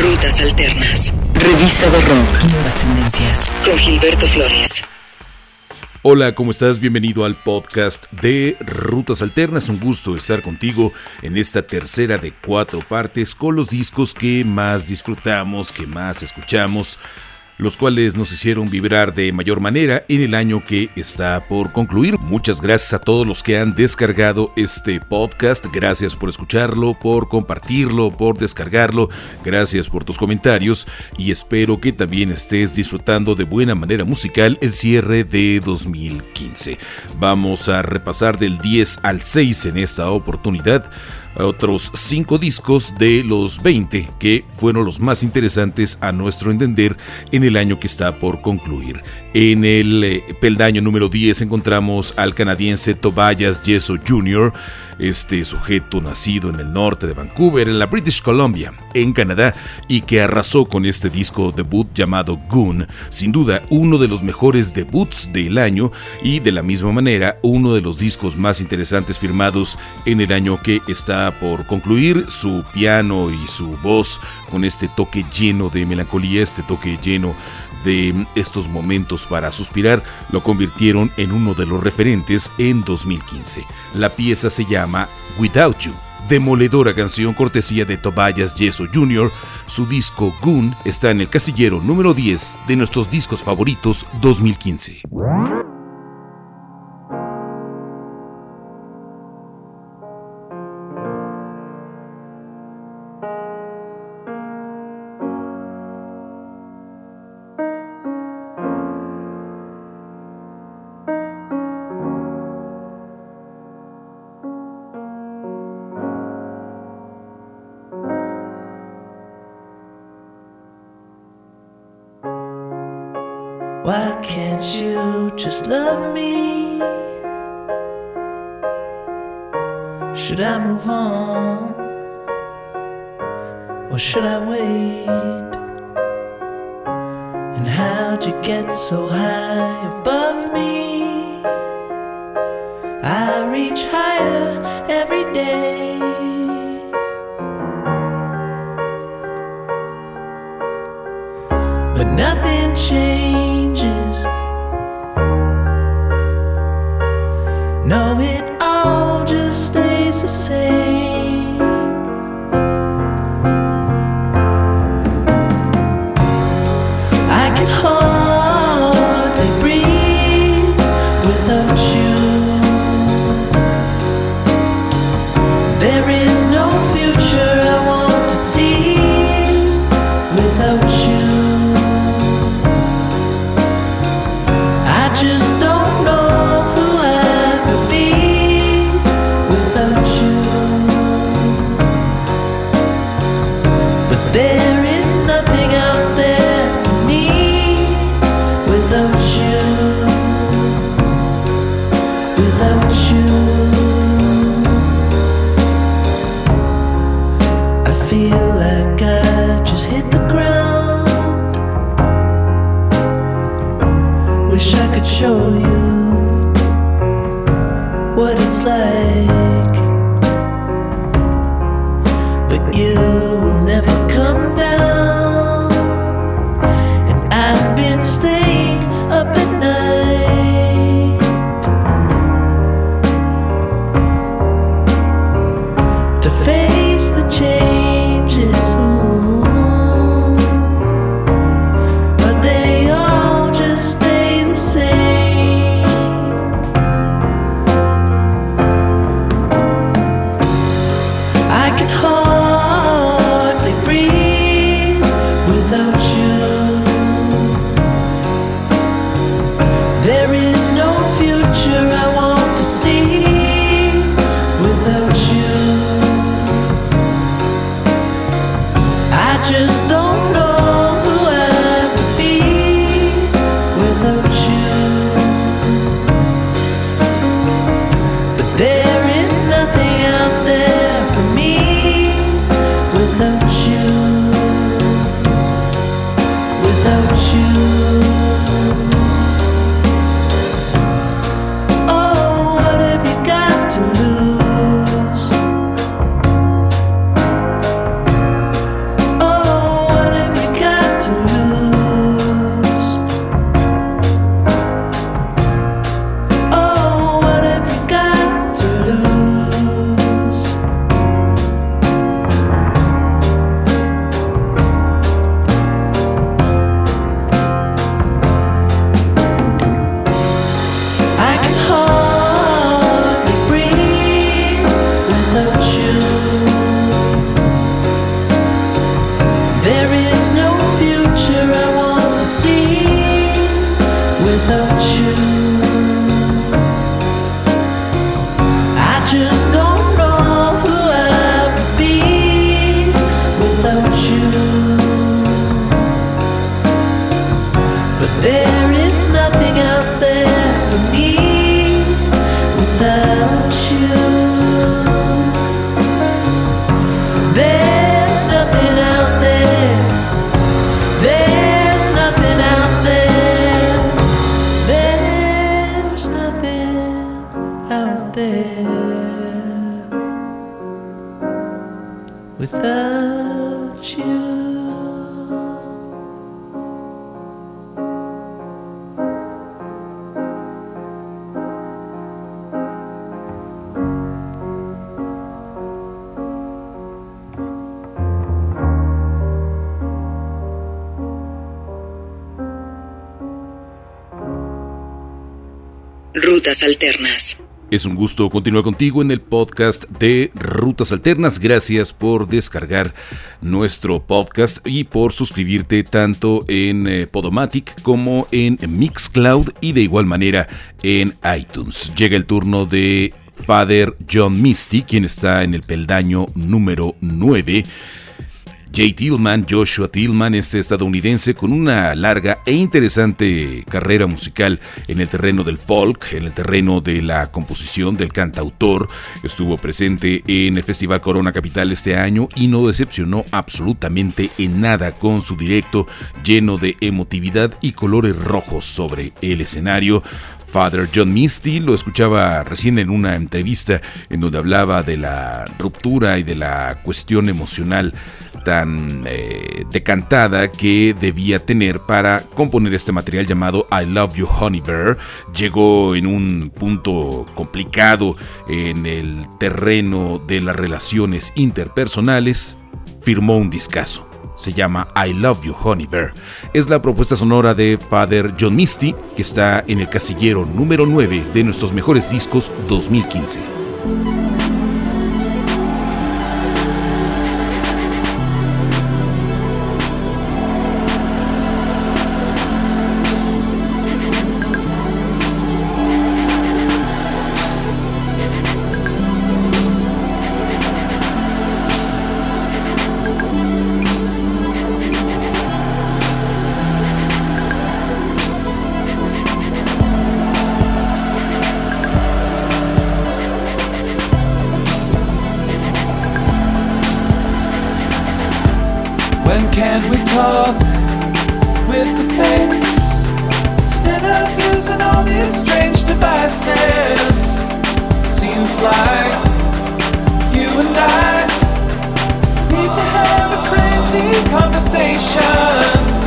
Rutas Alternas. Revista de Rock. Nuevas tendencias. Con Gilberto Flores. Hola, ¿cómo estás? Bienvenido al podcast de Rutas Alternas. Un gusto estar contigo en esta tercera de cuatro partes con los discos que más disfrutamos, que más escuchamos los cuales nos hicieron vibrar de mayor manera en el año que está por concluir. Muchas gracias a todos los que han descargado este podcast, gracias por escucharlo, por compartirlo, por descargarlo, gracias por tus comentarios y espero que también estés disfrutando de buena manera musical el cierre de 2015. Vamos a repasar del 10 al 6 en esta oportunidad otros 5 discos de los 20 que fueron los más interesantes a nuestro entender en el año que está por concluir. En el eh, peldaño número 10 encontramos al canadiense Tobias Yeso Jr., este sujeto nacido en el norte de Vancouver, en la British Columbia, en Canadá, y que arrasó con este disco debut llamado Goon, sin duda uno de los mejores debuts del año y de la misma manera uno de los discos más interesantes firmados en el año que está por concluir, su piano y su voz con este toque lleno de melancolía, este toque lleno de estos momentos para suspirar lo convirtieron en uno de los referentes en 2015. La pieza se llama Without You, demoledora canción cortesía de Tobias Yeso Jr., su disco Goon está en el casillero número 10 de nuestros discos favoritos 2015. I reach higher every day. But nothing changed. Without you. without you. Rutas Alternas. Es un gusto continuar contigo en el podcast de Rutas Alternas. Gracias por descargar nuestro podcast y por suscribirte tanto en eh, Podomatic como en Mixcloud y de igual manera en iTunes. Llega el turno de Father John Misty, quien está en el peldaño número 9 Jay Tillman, Joshua Tillman, este estadounidense con una larga e interesante carrera musical en el terreno del folk, en el terreno de la composición, del cantautor. Estuvo presente en el Festival Corona Capital este año y no decepcionó absolutamente en nada con su directo lleno de emotividad y colores rojos sobre el escenario. Father John Misty lo escuchaba recién en una entrevista en donde hablaba de la ruptura y de la cuestión emocional tan eh, decantada que debía tener para componer este material llamado I Love You Honey Bear. Llegó en un punto complicado en el terreno de las relaciones interpersonales, firmó un discazo. Se llama I Love You Honey Bear. Es la propuesta sonora de Father John Misty, que está en el casillero número 9 de nuestros mejores discos 2015. conversation.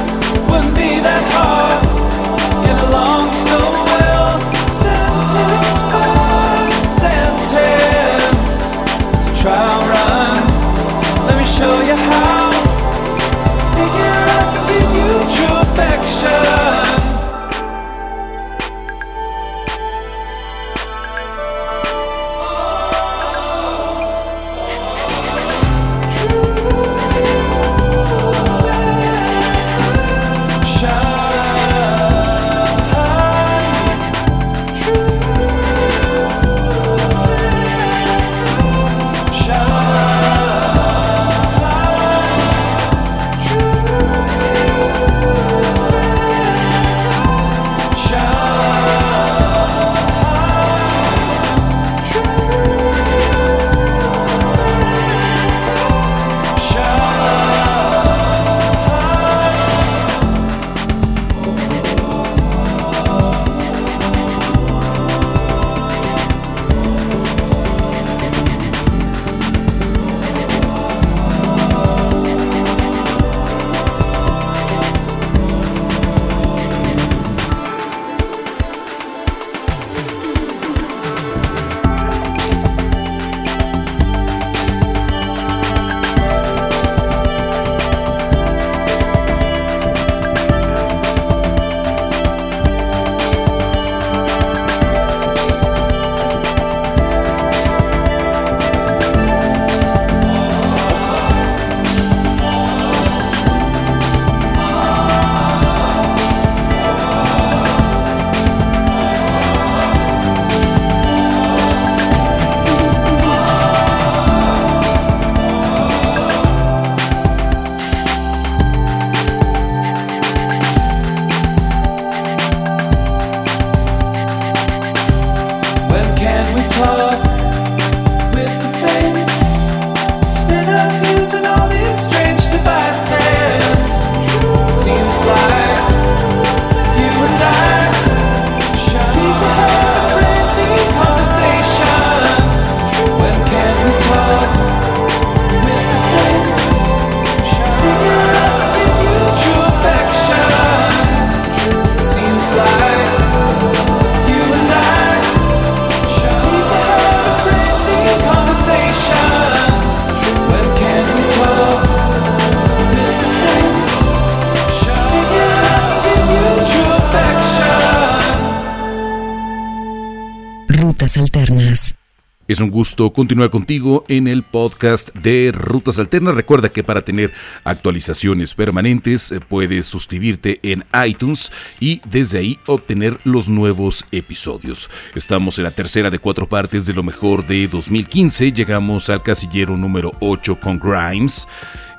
Un gusto continuar contigo en el podcast de Rutas Alternas. Recuerda que para tener actualizaciones permanentes eh, puedes suscribirte en iTunes y desde ahí obtener los nuevos episodios. Estamos en la tercera de cuatro partes de lo mejor de 2015. Llegamos al casillero número 8 con Grimes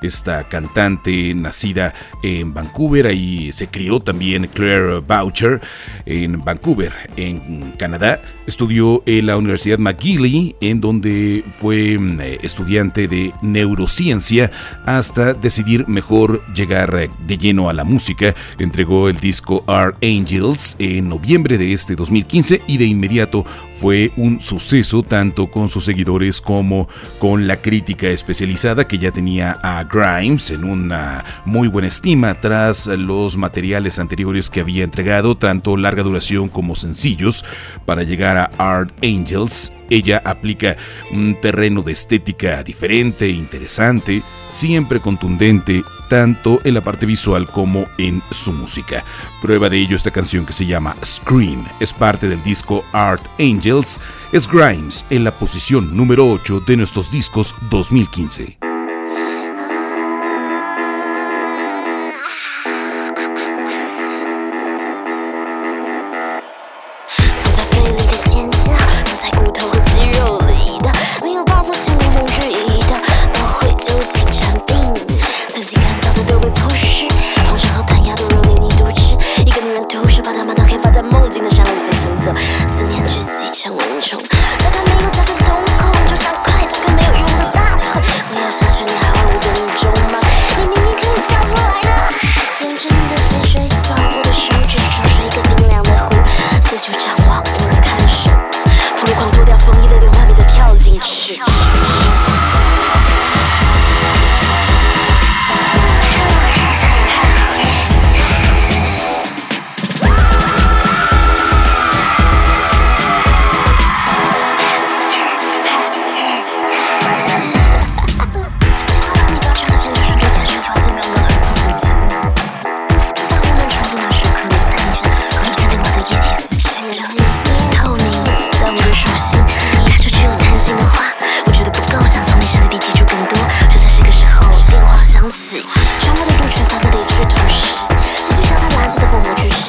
esta cantante nacida en Vancouver, ahí se crió también Claire Boucher en Vancouver, en Canadá. Estudió en la Universidad McGill, en donde fue mm, estudiante de neurociencia hasta decidir mejor llegar de lleno a la música. Entregó el disco Art Angels en noviembre de este 2015 y de inmediato fue un suceso tanto con sus seguidores como con la crítica especializada que ya tenía a Grimes en una muy buena estima tras los materiales anteriores que había entregado, tanto larga duración como sencillos, para llegar a Art Angels. Ella aplica un terreno de estética diferente, interesante, siempre contundente tanto en la parte visual como en su música. Prueba de ello esta canción que se llama Scream, es parte del disco Art Angels, es Grimes en la posición número 8 de nuestros discos 2015.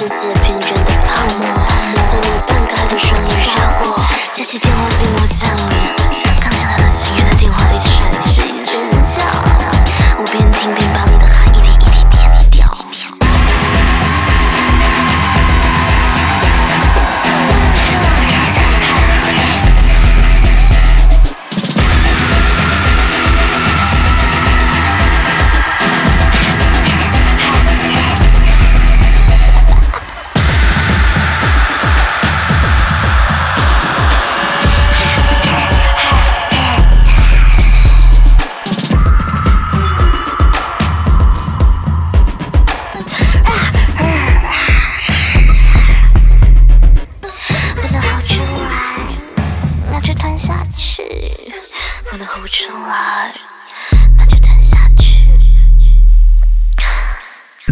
just sipping.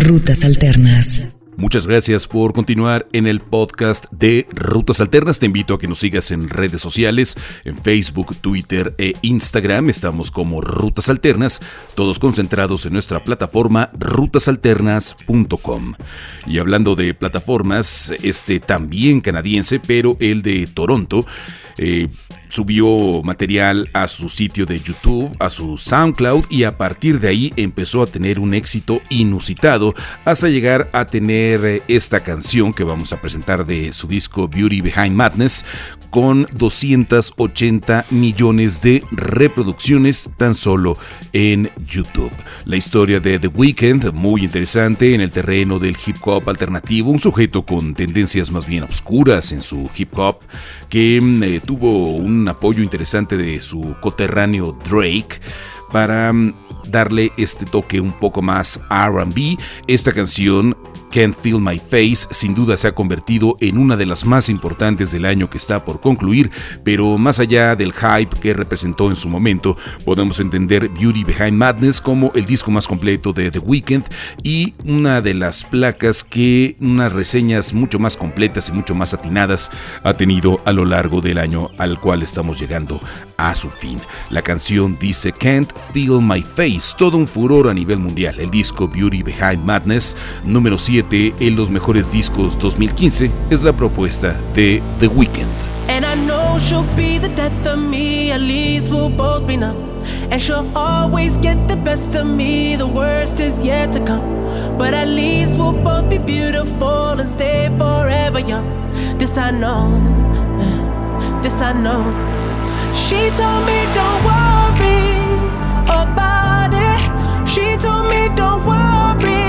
Rutas Alternas. Muchas gracias por continuar en el podcast de Rutas Alternas. Te invito a que nos sigas en redes sociales, en Facebook, Twitter e Instagram. Estamos como Rutas Alternas, todos concentrados en nuestra plataforma rutasalternas.com. Y hablando de plataformas, este también canadiense, pero el de Toronto, eh, subió material a su sitio de YouTube, a su SoundCloud y a partir de ahí empezó a tener un éxito inusitado hasta llegar a tener eh, esta canción que vamos a presentar de su disco Beauty Behind Madness con 280 millones de reproducciones tan solo en YouTube. La historia de The Weeknd, muy interesante en el terreno del hip hop alternativo, un sujeto con tendencias más bien oscuras en su hip hop que mm, eh, tuvo un apoyo interesante de su coterráneo Drake para mm, darle este toque un poco más RB. Esta canción Can't Feel My Face sin duda se ha convertido en una de las más importantes del año que está por concluir, pero más allá del hype que representó en su momento, podemos entender Beauty Behind Madness como el disco más completo de The Weeknd y una de las placas que unas reseñas mucho más completas y mucho más atinadas ha tenido a lo largo del año al cual estamos llegando a su fin. La canción dice Can't Feel My Face, todo un furor a nivel mundial. El disco Beauty Behind Madness, número 7 en los mejores discos 2015 es la propuesta de The Weeknd. And I know she'll be the death of me, at least we'll both be numb. And she'll always get the best of me, the worst is yet to come. But at least we'll both be beautiful and stay forever young. This I know, this I know. She told me don't worry about it. She told me don't worry.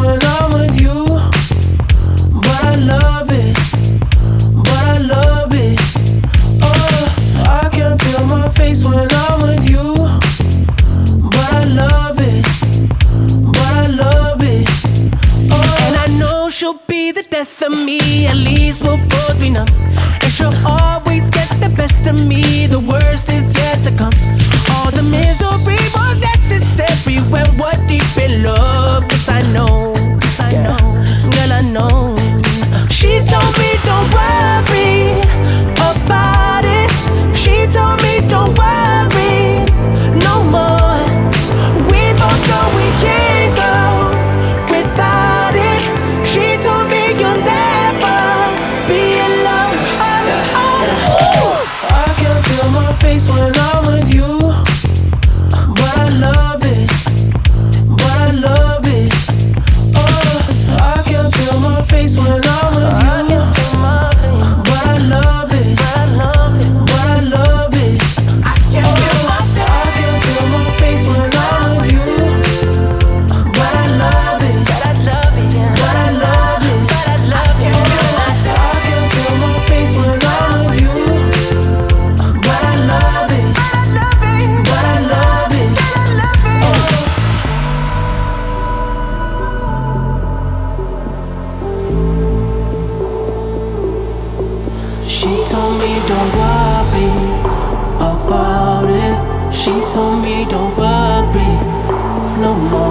When She told me don't worry about it. She told me don't worry no more.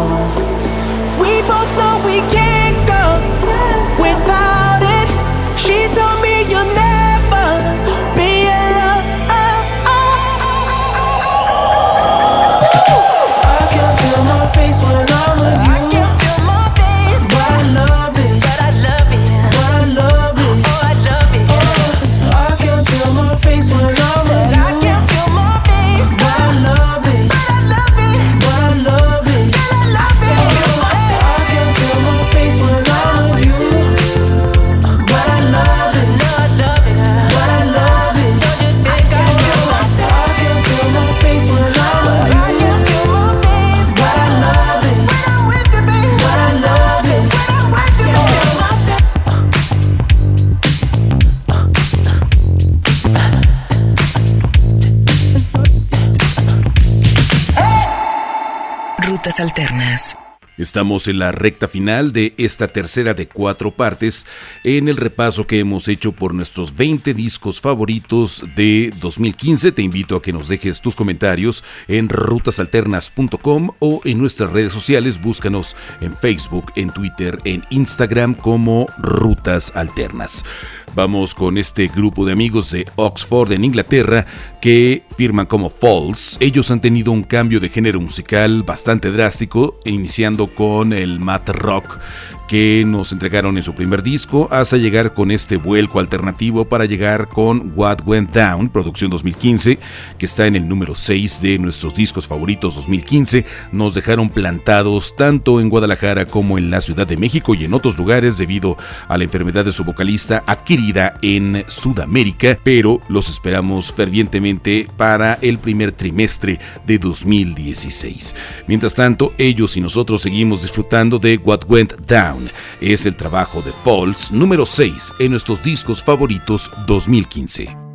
Alternas. Estamos en la recta final de esta tercera de cuatro partes en el repaso que hemos hecho por nuestros 20 discos favoritos de 2015. Te invito a que nos dejes tus comentarios en rutasalternas.com o en nuestras redes sociales. Búscanos en Facebook, en Twitter, en Instagram como Rutas Alternas. Vamos con este grupo de amigos de Oxford en Inglaterra que firman como Falls. Ellos han tenido un cambio de género musical bastante drástico, iniciando con el mat rock que nos entregaron en su primer disco hasta llegar con este vuelco alternativo para llegar con What Went Down, producción 2015, que está en el número 6 de nuestros discos favoritos 2015. Nos dejaron plantados tanto en Guadalajara como en la Ciudad de México y en otros lugares debido a la enfermedad de su vocalista adquirida en Sudamérica, pero los esperamos fervientemente para el primer trimestre de 2016. Mientras tanto, ellos y nosotros seguimos disfrutando de What Went Down. Es el trabajo de Pauls número 6 en nuestros discos favoritos 2015.